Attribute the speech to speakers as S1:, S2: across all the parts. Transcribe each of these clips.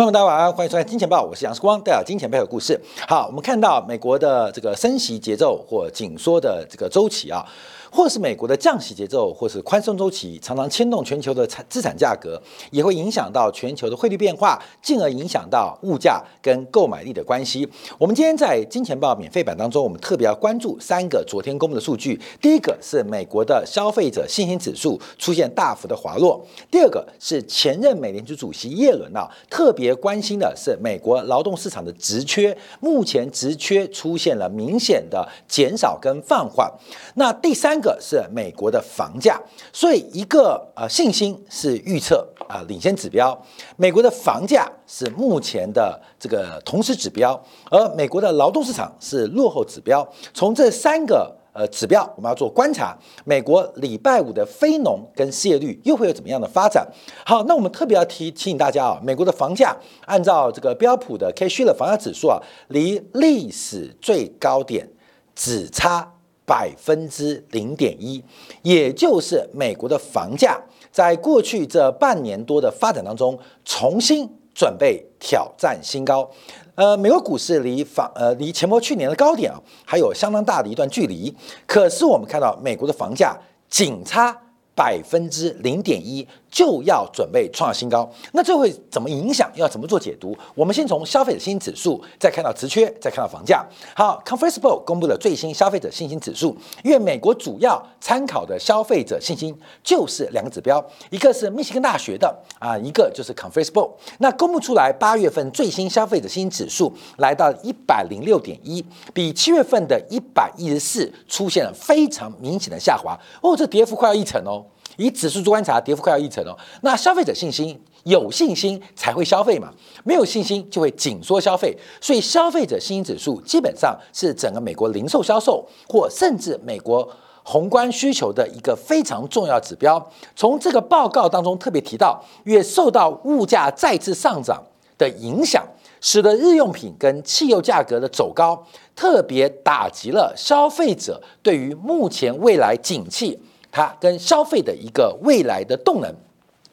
S1: 观众大家晚安，欢迎收看《金钱报》，我是杨世光，带来金钱背后的故事。好，我们看到美国的这个升息节奏或紧缩的这个周期啊。或是美国的降息节奏，或是宽松周期，常常牵动全球的产资产价格，也会影响到全球的汇率变化，进而影响到物价跟购买力的关系。我们今天在金钱报免费版当中，我们特别要关注三个昨天公布的数据。第一个是美国的消费者信心指数出现大幅的滑落；第二个是前任美联储主席耶伦啊，特别关心的是美国劳动市场的职缺，目前职缺出现了明显的减少跟放缓。那第三。个是美国的房价，所以一个呃信心是预测啊领先指标，美国的房价是目前的这个同时指标，而美国的劳动市场是落后指标。从这三个呃指标，我们要做观察，美国礼拜五的非农跟失业率又会有怎么样的发展？好，那我们特别要提提醒大家啊，美国的房价按照这个标普的 K 区的房价指数啊，离历史最高点只差。百分之零点一，也就是美国的房价在过去这半年多的发展当中，重新准备挑战新高。呃，美国股市离房呃离前波去年的高点啊，还有相当大的一段距离。可是我们看到美国的房价仅差百分之零点一。就要准备创新高，那这会怎么影响？要怎么做解读？我们先从消费者信心指数，再看到职缺，再看到房价。好，Conference 公布了最新消费者信心指数，因为美国主要参考的消费者信心就是两个指标，一个是密歇根大学的啊，一个就是 Conference。那公布出来八月份最新消费者信心指数来到一百零六点一，比七月份的一百一十四出现了非常明显的下滑哦，这跌幅快要一成哦。以指数做观察，跌幅快要一成哦。那消费者信心有信心才会消费嘛，没有信心就会紧缩消费。所以消费者信心指数基本上是整个美国零售销售或甚至美国宏观需求的一个非常重要指标。从这个报告当中特别提到，越受到物价再次上涨的影响，使得日用品跟汽油价格的走高，特别打击了消费者对于目前未来景气。它跟消费的一个未来的动能，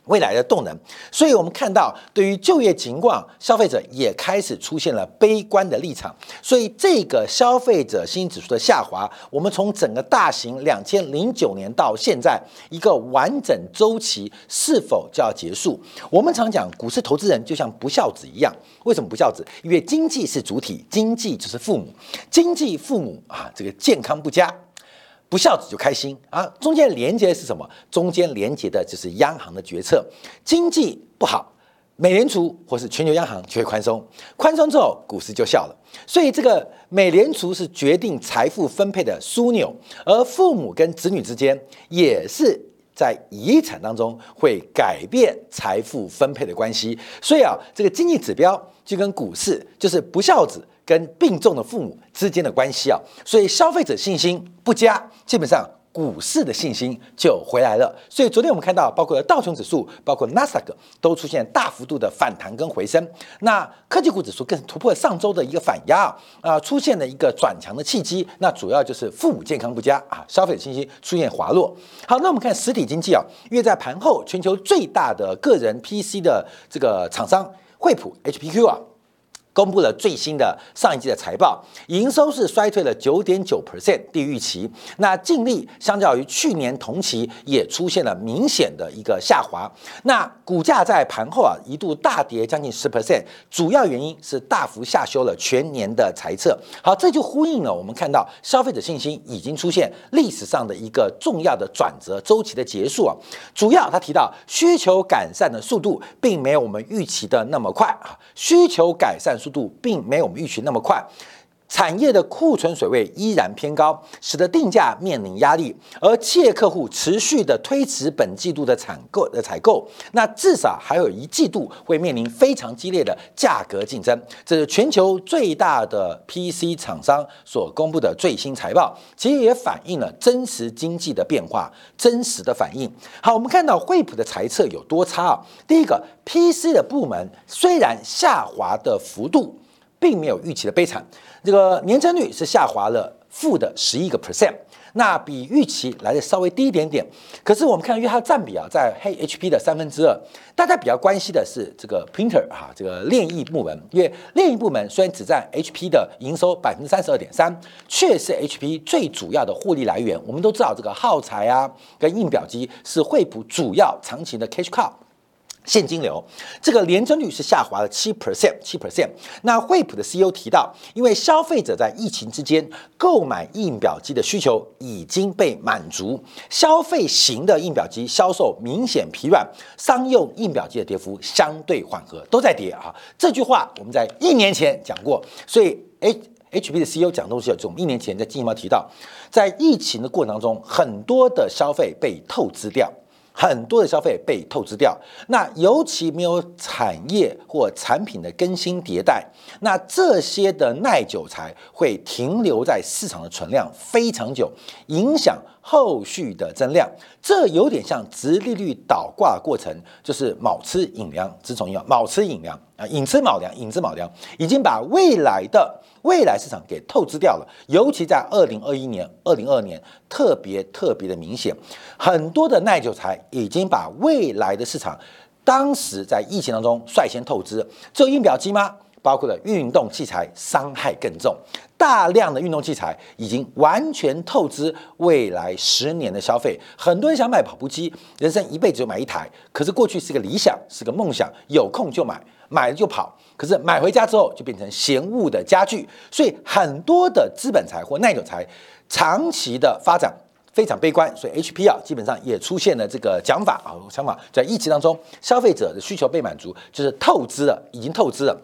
S1: 未来的动能，所以我们看到对于就业情况，消费者也开始出现了悲观的立场。所以这个消费者信心指数的下滑，我们从整个大型两千零九年到现在一个完整周期是否就要结束？我们常讲股市投资人就像不孝子一样，为什么不孝子？因为经济是主体，经济就是父母，经济父母啊，这个健康不佳。不孝子就开心啊！中间连接是什么？中间连接的就是央行的决策。经济不好，美联储或是全球央行就会宽松，宽松之后股市就笑了。所以这个美联储是决定财富分配的枢纽，而父母跟子女之间也是在遗产当中会改变财富分配的关系。所以啊，这个经济指标就跟股市就是不孝子。跟病重的父母之间的关系啊，所以消费者信心不佳，基本上股市的信心就回来了。所以昨天我们看到，包括道琼指数，包括纳斯达克都出现大幅度的反弹跟回升。那科技股指数更突破上周的一个反压啊，出现了一个转强的契机。那主要就是父母健康不佳啊，消费者信心出现滑落。好，那我们看实体经济啊，因为在盘后，全球最大的个人 PC 的这个厂商惠普 HPQ 啊。公布了最新的上一季的财报，营收是衰退了九点九 percent，低于预期。那净利相较于去年同期也出现了明显的一个下滑。那股价在盘后啊一度大跌将近十 percent，主要原因是大幅下修了全年的财测。好，这就呼应了我们看到消费者信心已经出现历史上的一个重要的转折周期的结束啊。主要他提到需求改善的速度并没有我们预期的那么快啊，需求改善。速速度并没有我们预期那么快。产业的库存水位依然偏高，使得定价面临压力，而企业客户持续的推迟本季度的采购的采购，那至少还有一季度会面临非常激烈的价格竞争。这是全球最大的 PC 厂商所公布的最新财报，其实也反映了真实经济的变化，真实的反应。好，我们看到惠普的财测有多差啊？第一个，PC 的部门虽然下滑的幅度。并没有预期的悲惨，这个年增率是下滑了负的十一个 percent。那比预期来的稍微低一点点。可是我们看，因为它的占比啊，在黑 HP 的三分之二，大家比较关心的是这个 Printer 哈，这个炼艺部门，因为炼艺部门虽然只占 HP 的营收百分之三十二点三，却是 HP 最主要的获利来源。我们都知道，这个耗材啊跟印表机是惠普主要长期的 cash cow。现金流这个年增率是下滑了七 percent，七 percent。那惠普的 CEO 提到，因为消费者在疫情之间购买印表机的需求已经被满足，消费型的印表机销售明显疲软，商用印表机的跌幅相对缓和，都在跌啊。这句话我们在一年前讲过，所以 H H P 的 CEO 讲东西，就我们一年前在进一步提到，在疫情的过程当中，很多的消费被透支掉。很多的消费被透支掉，那尤其没有产业或产品的更新迭代，那这些的耐久材会停留在市场的存量非常久，影响后续的增量。这有点像直利率倒挂过程，就是卯吃寅粮，自从要卯吃寅粮啊，寅吃卯粮，寅吃卯粮，已经把未来的。未来市场给透支掉了，尤其在二零二一年、二零二年特别特别的明显，很多的耐久材已经把未来的市场，当时在疫情当中率先透支。只有印表机吗？包括了运动器材，伤害更重。大量的运动器材已经完全透支未来十年的消费。很多人想买跑步机，人生一辈子就买一台，可是过去是个理想，是个梦想，有空就买，买了就跑。可是买回家之后就变成嫌恶的家具，所以很多的资本财或耐久财长期的发展非常悲观，所以 HP 啊基本上也出现了这个讲法啊想法，在疫情当中消费者的需求被满足，就是透支了，已经透支了。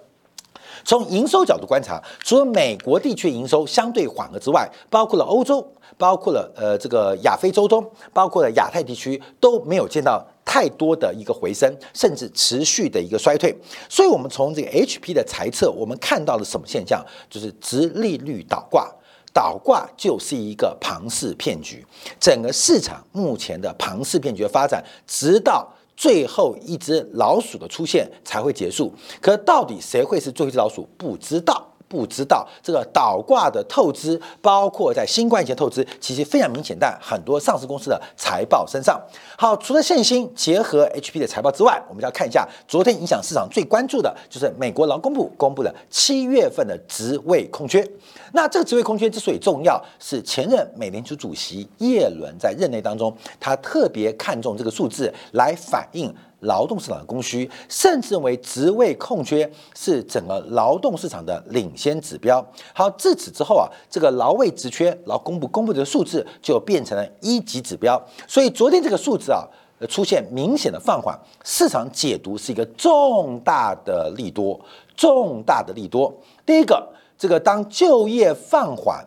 S1: 从营收角度观察，除了美国地区营收相对缓和之外，包括了欧洲，包括了呃这个亚非洲中，包括了亚太地区都没有见到。太多的一个回升，甚至持续的一个衰退，所以，我们从这个 HP 的猜测，我们看到了什么现象？就是直利率倒挂，倒挂就是一个庞氏骗局。整个市场目前的庞氏骗局的发展，直到最后一只老鼠的出现才会结束。可到底谁会是最后一只老鼠？不知道。不知道这个倒挂的透支，包括在新冠前透支，其实非常明显，在很多上市公司的财报身上。好，除了现金结合 HP 的财报之外，我们就要看一下昨天影响市场最关注的就是美国劳工部公布的七月份的职位空缺。那这个职位空缺之所以重要，是前任美联储主席耶伦在任内当中，他特别看重这个数字来反映。劳动市场的供需，甚至为职位空缺是整个劳动市场的领先指标。好，自此之后啊，这个劳位职缺劳工部公布的数字就变成了一级指标。所以昨天这个数字啊，出现明显的放缓，市场解读是一个重大的利多，重大的利多。第一个，这个当就业放缓。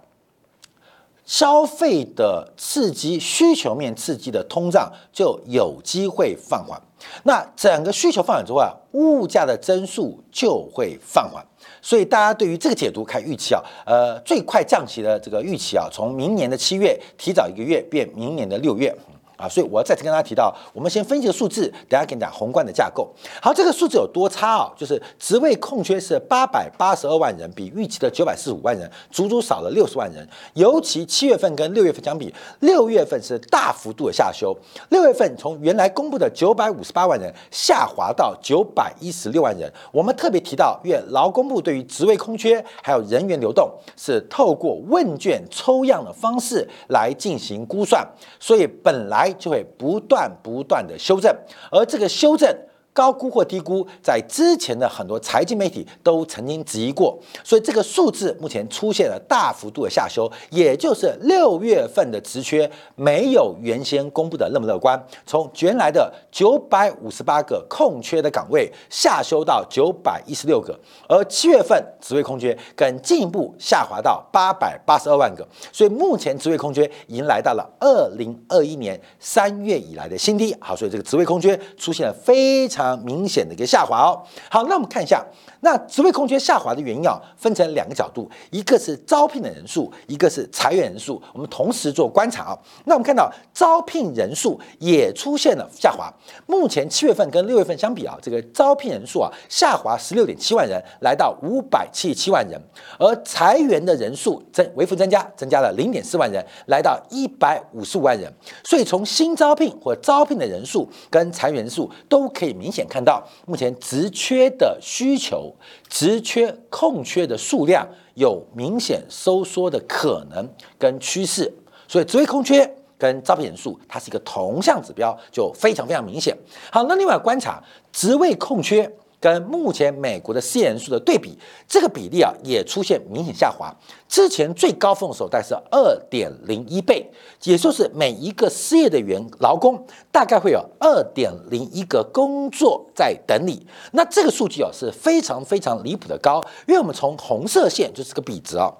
S1: 消费的刺激、需求面刺激的通胀就有机会放缓。那整个需求放缓之后啊，物价的增速就会放缓。所以大家对于这个解读看预期啊，呃，最快降息的这个预期啊，从明年的七月提早一个月变明年的六月。啊，所以我要再次跟大家提到，我们先分析个数字，等下给你讲宏观的架构。好，这个数字有多差啊？就是职位空缺是八百八十二万人，比预期的九百四十五万人，足足少了六十万人。尤其七月份跟六月份相比，六月份是大幅度的下修。六月份从原来公布的九百五十八万人下滑到九百一十六万人。我们特别提到，因为劳工部对于职位空缺还有人员流动是透过问卷抽样的方式来进行估算，所以本来。就会不断不断的修正，而这个修正。高估或低估，在之前的很多财经媒体都曾经质疑过，所以这个数字目前出现了大幅度的下修，也就是六月份的职缺没有原先公布的那么乐观，从原来的九百五十八个空缺的岗位下修到九百一十六个，而七月份职位空缺更进一步下滑到八百八十二万个，所以目前职位空缺已经来到了二零二一年三月以来的新低。好，所以这个职位空缺出现了非常。常明显的一个下滑哦。好，那我们看一下，那职位空缺下滑的原因啊，分成两个角度，一个是招聘的人数，一个是裁员人数。我们同时做观察啊。那我们看到招聘人数也出现了下滑，目前七月份跟六月份相比啊，这个招聘人数啊下滑十六点七万人，来到五百七十七万人，而裁员的人数增微幅增加，增加了零点四万人，来到一百五十五万人。所以从新招聘或招聘的人数跟裁员人数都可以明显显看到，目前职缺的需求、职缺空缺的数量有明显收缩的可能跟趋势。所以职位空缺跟招聘人数，它是一个同向指标，就非常非常明显。好，那另外观察职位空缺。跟目前美国的失业人数的对比，这个比例啊也出现明显下滑。之前最高峰的时候大概是二点零一倍，也就是每一个失业的员劳工大概会有二点零一个工作在等你。那这个数据啊是非常非常离谱的高，因为我们从红色线就是个比值啊。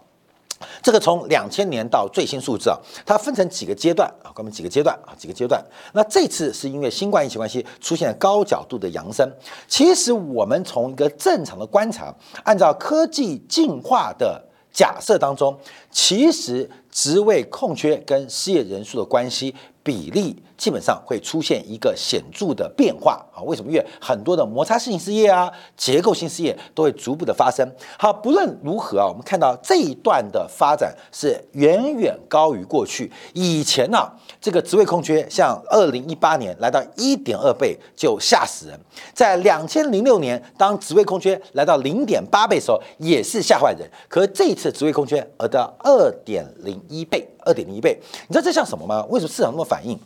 S1: 这个从两千年到最新数字啊，它分成几个阶段啊，我们几个阶段啊，几个阶段。那这次是因为新冠疫情关系出现了高角度的扬升。其实我们从一个正常的观察，按照科技进化的假设当中，其实职位空缺跟失业人数的关系。比例基本上会出现一个显著的变化啊？为什么？因为很多的摩擦性失业啊、结构性失业都会逐步的发生。好，不论如何啊，我们看到这一段的发展是远远高于过去。以前呢，这个职位空缺像二零一八年来到一点二倍就吓死人，在两千零六年当职位空缺来到零点八倍的时候也是吓坏人。可这一次职位空缺而到二点零一倍。二点零一倍，你知道这像什么吗？为什么市场那么反应？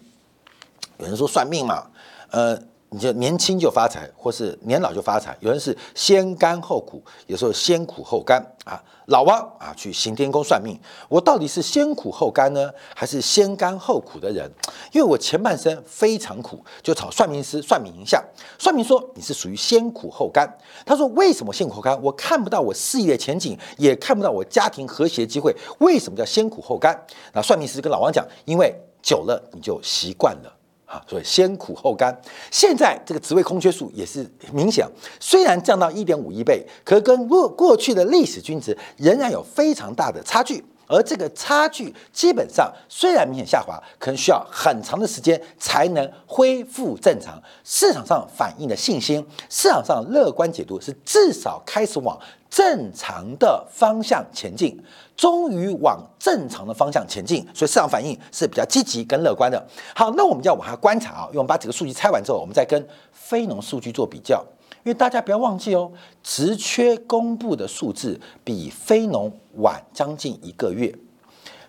S1: 有人说算命嘛，呃，你就年轻就发财，或是年老就发财。有人是先甘后苦，有时候先苦后甘啊。老王啊，去行天宫算命，我到底是先苦后甘呢，还是先甘后苦的人？因为我前半生非常苦，就找算命师算命一下。算命说你是属于先苦后甘。他说为什么先苦后甘？我看不到我事业前景，也看不到我家庭和谐机会。为什么叫先苦后甘？那算命师跟老王讲，因为久了你就习惯了。啊，所以先苦后甘。现在这个职位空缺数也是明显，虽然降到一点五亿倍，可跟过过去的历史均值仍然有非常大的差距。而这个差距基本上虽然明显下滑，可能需要很长的时间才能恢复正常。市场上反映的信心，市场上乐观解读是至少开始往正常的方向前进，终于往正常的方向前进，所以市场反应是比较积极跟乐观的。好，那我们就要往下观察啊，因为我们把几个数据拆完之后，我们再跟非农数据做比较。因为大家不要忘记哦，职缺公布的数字比非农晚将近一个月。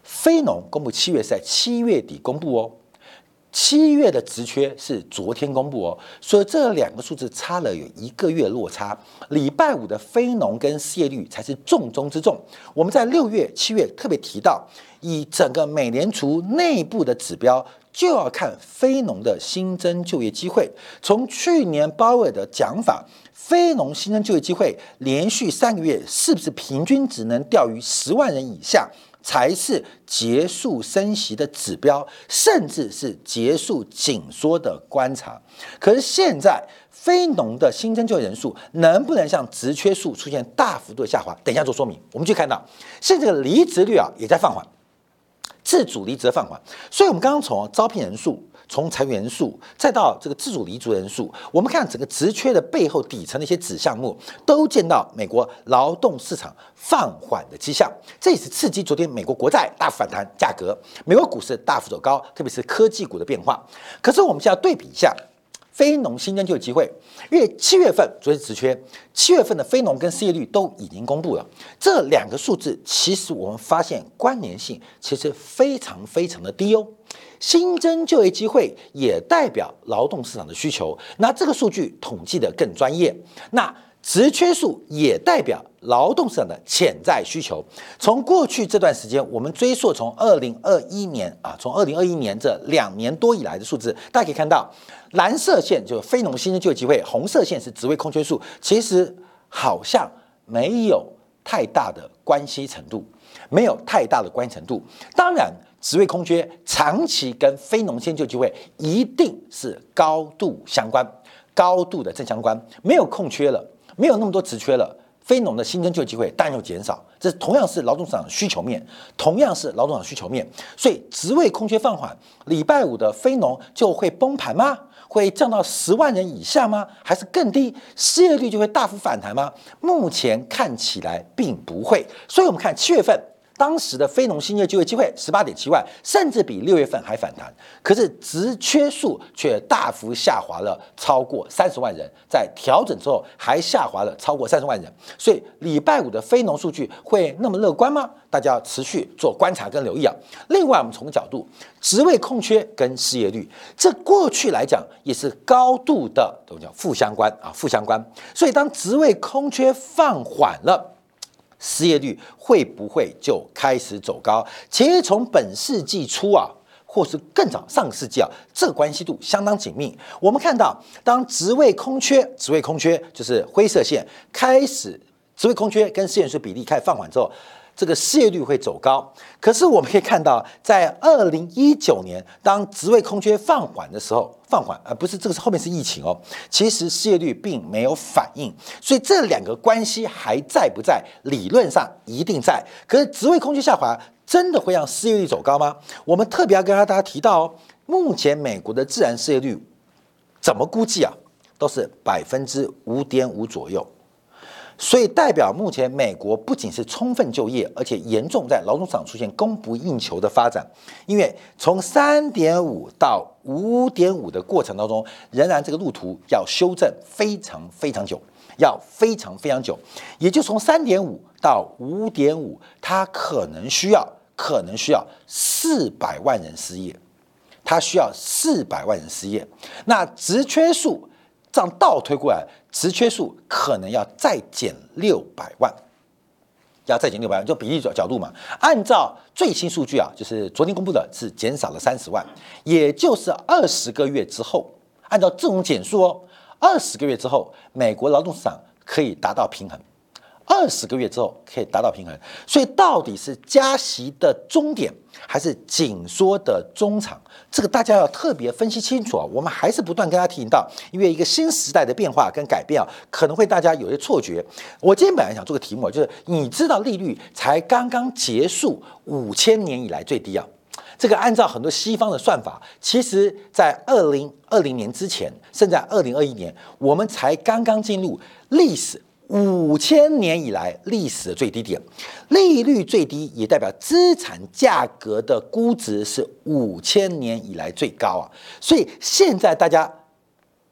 S1: 非农公布七月是在七月底公布哦，七月的职缺是昨天公布哦，所以这两个数字差了有一个月落差。礼拜五的非农跟失业率才是重中之重。我们在六月、七月特别提到，以整个美联储内部的指标。就要看非农的新增就业机会。从去年鲍威尔的讲法，非农新增就业机会连续三个月是不是平均只能掉于十万人以下，才是结束升息的指标，甚至是结束紧缩的观察。可是现在非农的新增就业人数能不能像职缺数出现大幅度的下滑？等一下做说明。我们去看到，现在的离职率啊也在放缓。自主离职放缓，所以我们刚刚从招聘人数、从裁员数，再到这个自主离职人数，我们看整个职缺的背后底层的一些子项目，都见到美国劳动市场放缓的迹象。这也是刺激昨天美国国债大幅反弹，价格，美国股市大幅走高，特别是科技股的变化。可是我们现在对比一下。非农新增就业机会，因为七月份昨天职缺，七月份的非农跟失业率都已经公布了，这两个数字其实我们发现关联性其实非常非常的低哦。新增就业机会也代表劳动市场的需求，那这个数据统计的更专业。那职缺数也代表劳动市场的潜在需求。从过去这段时间，我们追溯从二零二一年啊，从二零二一年这两年多以来的数字，大家可以看到，蓝色线就是非农新增就业机会，红色线是职位空缺数，其实好像没有太大的关系程度，没有太大的关系程度。当然，职位空缺长期跟非农新增就机会一定是高度相关。高度的正相关，没有空缺了，没有那么多职缺了。非农的新增就业机会当然就减少，这同样是劳动市场需求面，同样是劳动市场需求面，所以职位空缺放缓，礼拜五的非农就会崩盘吗？会降到十万人以下吗？还是更低？失业率就会大幅反弹吗？目前看起来并不会，所以我们看七月份。当时的非农新业就业机会十八点七万，甚至比六月份还反弹。可是职缺数却大幅下滑了超过三十万人，在调整之后还下滑了超过三十万人。所以礼拜五的非农数据会那么乐观吗？大家要持续做观察跟留意啊。另外，我们从角度职位空缺跟失业率，这过去来讲也是高度的都叫负相关啊，负相关。所以当职位空缺放缓了。失业率会不会就开始走高？其实从本世纪初啊，或是更早上个世纪啊，这个关系度相当紧密。我们看到，当职位空缺、职位空缺就是灰色线开始，职位空缺跟失业率比例开始放缓之后。这个失业率会走高，可是我们可以看到，在二零一九年，当职位空缺放缓的时候，放缓，而不是这个是后面是疫情哦。其实失业率并没有反应，所以这两个关系还在不在？理论上一定在。可是职位空缺下滑，真的会让失业率走高吗？我们特别要跟大家提到哦，目前美国的自然失业率怎么估计啊？都是百分之五点五左右。所以代表目前美国不仅是充分就业，而且严重在劳动市场出现供不应求的发展。因为从三点五到五点五的过程当中，仍然这个路途要修正非常非常久，要非常非常久。也就从三点五到五点五，它可能需要可能需要四百万人失业，它需要四百万人失业。那职缺数。这样倒推过来，职缺数可能要再减六百万，要再减六百万，就比例角角度嘛。按照最新数据啊，就是昨天公布的，是减少了三十万，也就是二十个月之后，按照这种减数哦，二十个月之后，美国劳动市场可以达到平衡。二十个月之后可以达到平衡，所以到底是加息的终点还是紧缩的中场，这个大家要特别分析清楚啊！我们还是不断跟大家提醒到，因为一个新时代的变化跟改变啊，可能会大家有些错觉。我今天本来想做个题目，就是你知道利率才刚刚结束五千年以来最低啊，这个按照很多西方的算法，其实在二零二零年之前，甚至在二零二一年，我们才刚刚进入历史。五千年以来历史的最低点，利率最低，也代表资产价格的估值是五千年以来最高啊！所以现在大家。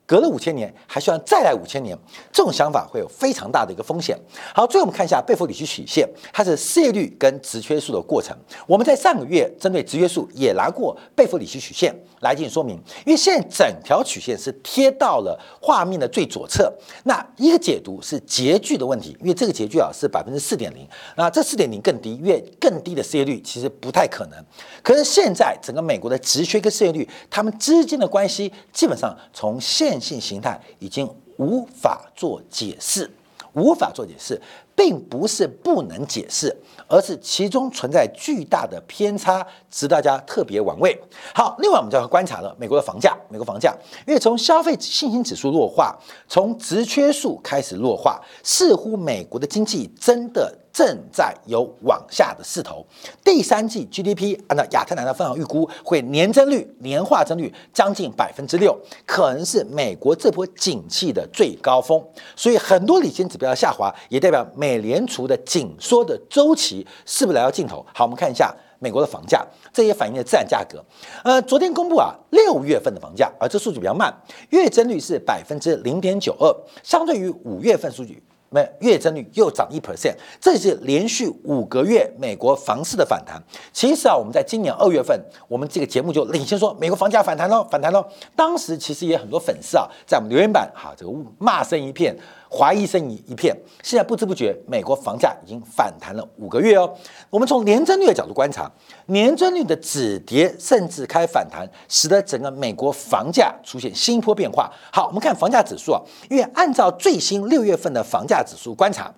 S1: 隔了五千年，还需要再来五千年，这种想法会有非常大的一个风险。好，最后我们看一下贝弗里奇曲线，它是失业率跟职缺数的过程。我们在上个月针对职缺数也拿过贝弗里奇曲线来进行说明，因为现在整条曲线是贴到了画面的最左侧。那一个解读是截距的问题，因为这个截距啊是百分之四点零，那这四点零更低，因为更低的失业率其实不太可能。可是现在整个美国的职缺跟失业率，它们之间的关系基本上从现性形态已经无法做解释，无法做解释，并不是不能解释，而是其中存在巨大的偏差，值大家特别玩味。好，另外我们就要观察了美国的房价，美国房价，因为从消费信心指数弱化，从职缺数开始弱化，似乎美国的经济真的。正在有往下的势头。第三季 GDP 按照亚特兰大分行预估，会年增率、年化增率将近百分之六，可能是美国这波景气的最高峰。所以很多领先指标下滑，也代表美联储的紧缩的周期是不是来到尽头？好，我们看一下美国的房价，这也反映了自然价格。呃，昨天公布啊，六月份的房价，而这数据比较慢，月增率是百分之零点九二，相对于五月份数据。那月增率又涨一 percent，这是连续五个月美国房市的反弹。其实啊，我们在今年二月份，我们这个节目就领先说美国房价反弹喽，反弹喽。当时其实也很多粉丝啊，在我们留言板哈，这个骂声一片。怀疑声一一片，现在不知不觉，美国房价已经反弹了五个月哦。我们从年增率的角度观察，年增率的止跌甚至开反弹，使得整个美国房价出现新一波变化。好，我们看房价指数啊，因为按照最新六月份的房价指数观察，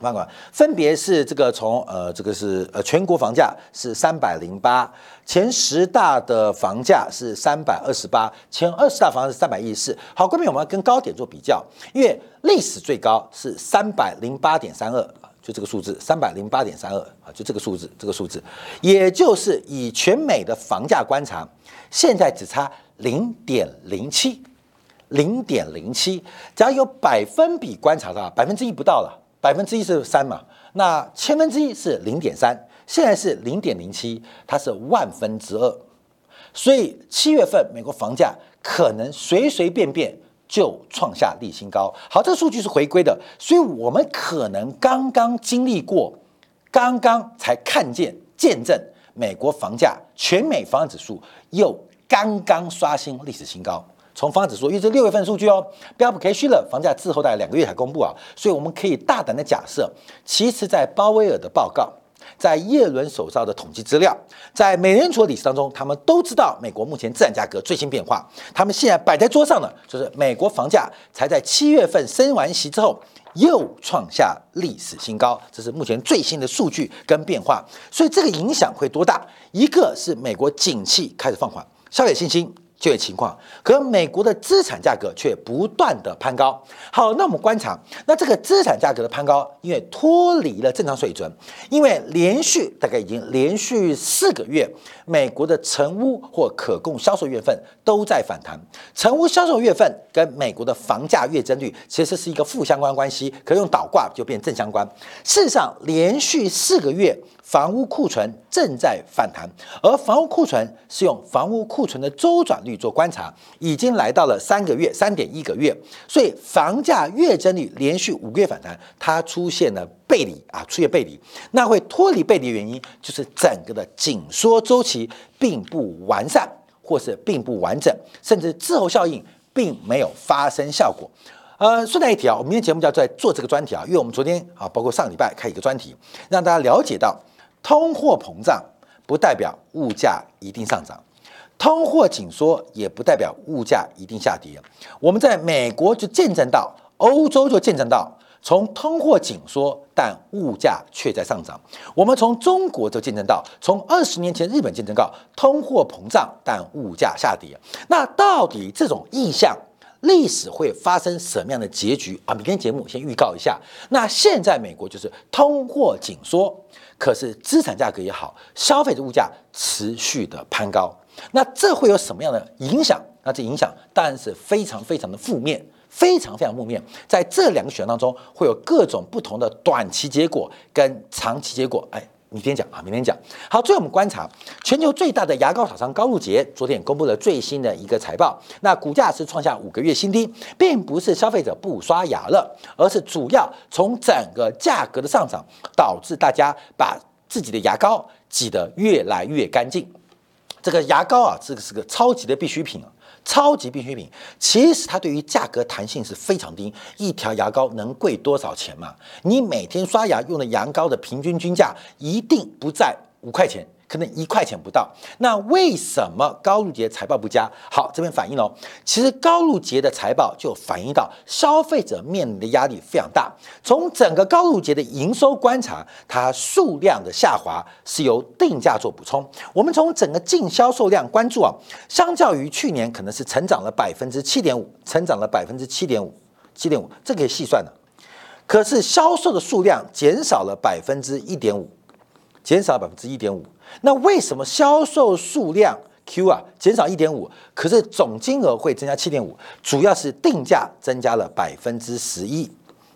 S1: 房管分别是这个从呃这个是呃全国房价是三百零八，前十大的房价是三百二十八，前二十大房是三百一十四。好，关键我们要跟高点做比较，因为历史最高是三百零八点三二就这个数字三百零八点三二啊，就这个数字，这个数字，也就是以全美的房价观察，现在只差零点零七，零点零七，假如有百分比观察的话，百分之一不到了。百分之一是三嘛，那千分之一是零点三，现在是零点零七，它是万分之二，所以七月份美国房价可能随随便便就创下历史新高。好，这个数据是回归的，所以我们可能刚刚经历过，刚刚才看见见证美国房价全美房指数又刚刚刷新历史新高。从房指数，因为这六月份数据哦，标普 K 虚了，房价滞后大概两个月才公布啊，所以我们可以大胆的假设，其实，在鲍威尔的报告，在耶伦手上的统计资料，在美联储理事当中，他们都知道美国目前自然价格最新变化，他们现在摆在桌上的就是美国房价才在七月份升完息之后又创下历史新高，这是目前最新的数据跟变化，所以这个影响会多大？一个是美国景气开始放缓，消费信心。就业情况，可美国的资产价格却不断的攀高。好，那我们观察，那这个资产价格的攀高，因为脱离了正常水准，因为连续大概已经连续四个月，美国的成屋或可供销售月份都在反弹。成屋销售月份跟美国的房价月增率其实是一个负相关关系，可用倒挂就变正相关。事实上，连续四个月。房屋库存正在反弹，而房屋库存是用房屋库存的周转率做观察，已经来到了三个月，三点一个月。所以房价月增率连续五个月反弹，它出现了背离啊，出现背离。那会脱离背离的原因，就是整个的紧缩周期并不完善，或是并不完整，甚至滞后效应并没有发生效果。呃，顺带一提啊，我们今天节目就要在做这个专题啊，因为我们昨天啊，包括上礼拜开一个专题，让大家了解到。通货膨胀不代表物价一定上涨，通货紧缩也不代表物价一定下跌。我们在美国就见证到，欧洲就见证到，从通货紧缩但物价却在上涨。我们从中国就见证到，从二十年前日本见证到通货膨胀但物价下跌。那到底这种意向？历史会发生什么样的结局啊？明天节目先预告一下。那现在美国就是通货紧缩，可是资产价格也好，消费者物价持续的攀高。那这会有什么样的影响？那这影响当然是非常非常的负面，非常非常负面。在这两个选项当中，会有各种不同的短期结果跟长期结果。哎。明天讲啊，明天讲。好，最后我们观察全球最大的牙膏厂商高露洁，昨天公布了最新的一个财报，那股价是创下五个月新低，并不是消费者不刷牙了，而是主要从整个价格的上涨导致大家把自己的牙膏挤得越来越干净。这个牙膏啊，这个是个超级的必需品啊。超级必需品，其实它对于价格弹性是非常低。一条牙膏能贵多少钱嘛？你每天刷牙用的牙膏的平均均价一定不在五块钱。可能一块钱不到，那为什么高露洁财报不佳？好，这边反映了，其实高露洁的财报就反映到消费者面临的压力非常大。从整个高露洁的营收观察，它数量的下滑是由定价做补充。我们从整个净销售量关注啊，相较于去年可能是成长了百分之七点五，成长了百分之七点五，七点五，这可以细算的。可是销售的数量减少了百分之一点五，减少百分之一点五。那为什么销售数量 Q 啊减少一点五，可是总金额会增加七点五？主要是定价增加了百分之十一，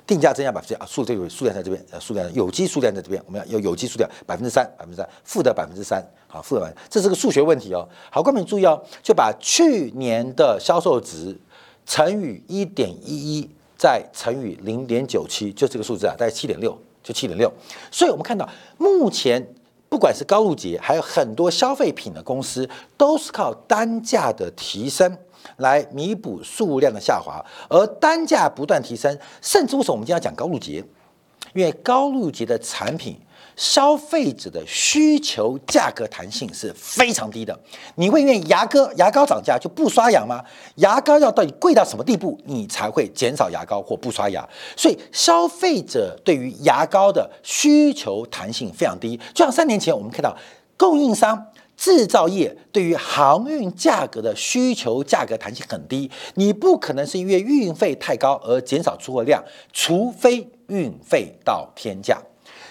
S1: 定价增加百分之啊数这个数量在这边，呃数量有机数量在这边，我们要有有机数量百分之三，百分之三负的百分之三，好负的百分，这是个数学问题哦。好，观众注意哦，就把去年的销售值乘以一点一一，再乘以零点九七，就这个数字啊，大概七点六，就七点六。所以我们看到目前。不管是高露洁，还有很多消费品的公司，都是靠单价的提升来弥补数量的下滑，而单价不断提升，甚至为什么我们今天要讲高露洁？因为高露洁的产品消费者的需求价格弹性是非常低的。你会因为牙膏牙膏涨价就不刷牙吗？牙膏要到底贵到什么地步，你才会减少牙膏或不刷牙？所以消费者对于牙膏的需求弹性非常低。就像三年前我们看到供应商。制造业对于航运价格的需求价格弹性很低，你不可能是因为运费太高而减少出货量，除非运费到天价。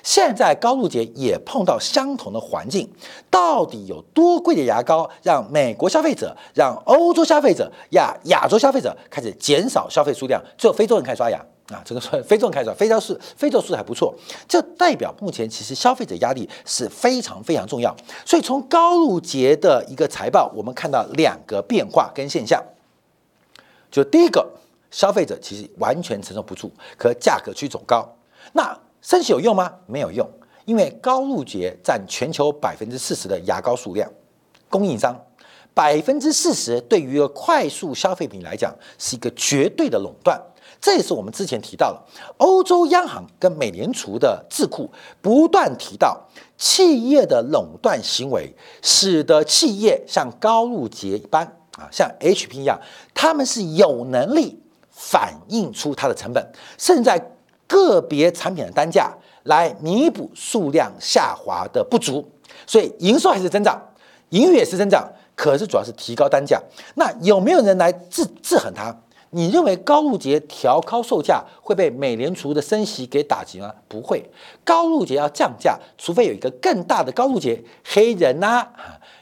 S1: 现在高露洁也碰到相同的环境，到底有多贵的牙膏让美国消费者、让欧洲消费者、亚亚洲消费者开始减少消费数量，只有非洲人开始刷牙？啊，这个说非洲人开始刷，非洲是非洲数字还不错，这代表目前其实消费者压力是非常非常重要。所以从高露洁的一个财报，我们看到两个变化跟现象。就第一个，消费者其实完全承受不住，可价格去走高。那升息有用吗？没有用，因为高露洁占全球百分之四十的牙膏数量，供应商百分之四十，对于一个快速消费品来讲，是一个绝对的垄断。这也是我们之前提到了，欧洲央行跟美联储的智库不断提到，企业的垄断行为使得企业像高露洁一般啊，像 HP 一样，他们是有能力反映出它的成本，甚至在个别产品的单价来弥补数量下滑的不足，所以营收还是增长，盈余也是增长，可是主要是提高单价。那有没有人来制制衡它？你认为高露洁调高售价会被美联储的升息给打击吗？不会，高露洁要降价，除非有一个更大的高露洁黑人呐、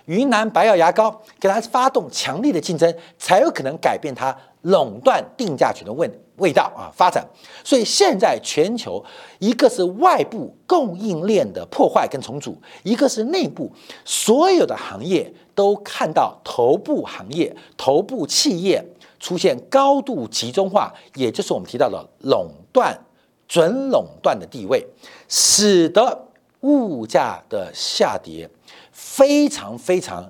S1: 云南白药牙膏给它发动强力的竞争，才有可能改变它垄断定价权的问题味道啊发展。所以现在全球一个是外部供应链的破坏跟重组，一个是内部所有的行业都看到头部行业、头部企业。出现高度集中化，也就是我们提到的垄断、准垄断的地位，使得物价的下跌非常非常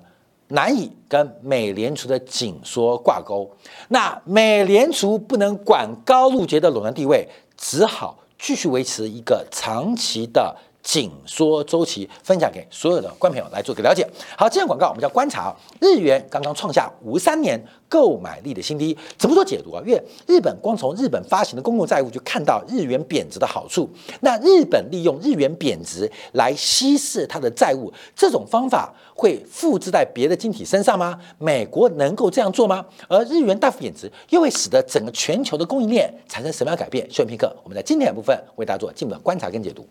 S1: 难以跟美联储的紧缩挂钩。那美联储不能管高露洁的垄断地位，只好继续维持一个长期的。紧缩周期分享给所有的观朋友来做个了解。好，这样广告我们叫观察。日元刚刚创下五三年购买力的新低，怎么做解读啊？因为日本光从日本发行的公共债务就看到日元贬值的好处。那日本利用日元贬值来稀释它的债务，这种方法会复制在别的经体身上吗？美国能够这样做吗？而日元大幅贬值又会使得整个全球的供应链产生什么样的改变？休片刻，我们在今天的部分为大家做进一步的观察跟解读。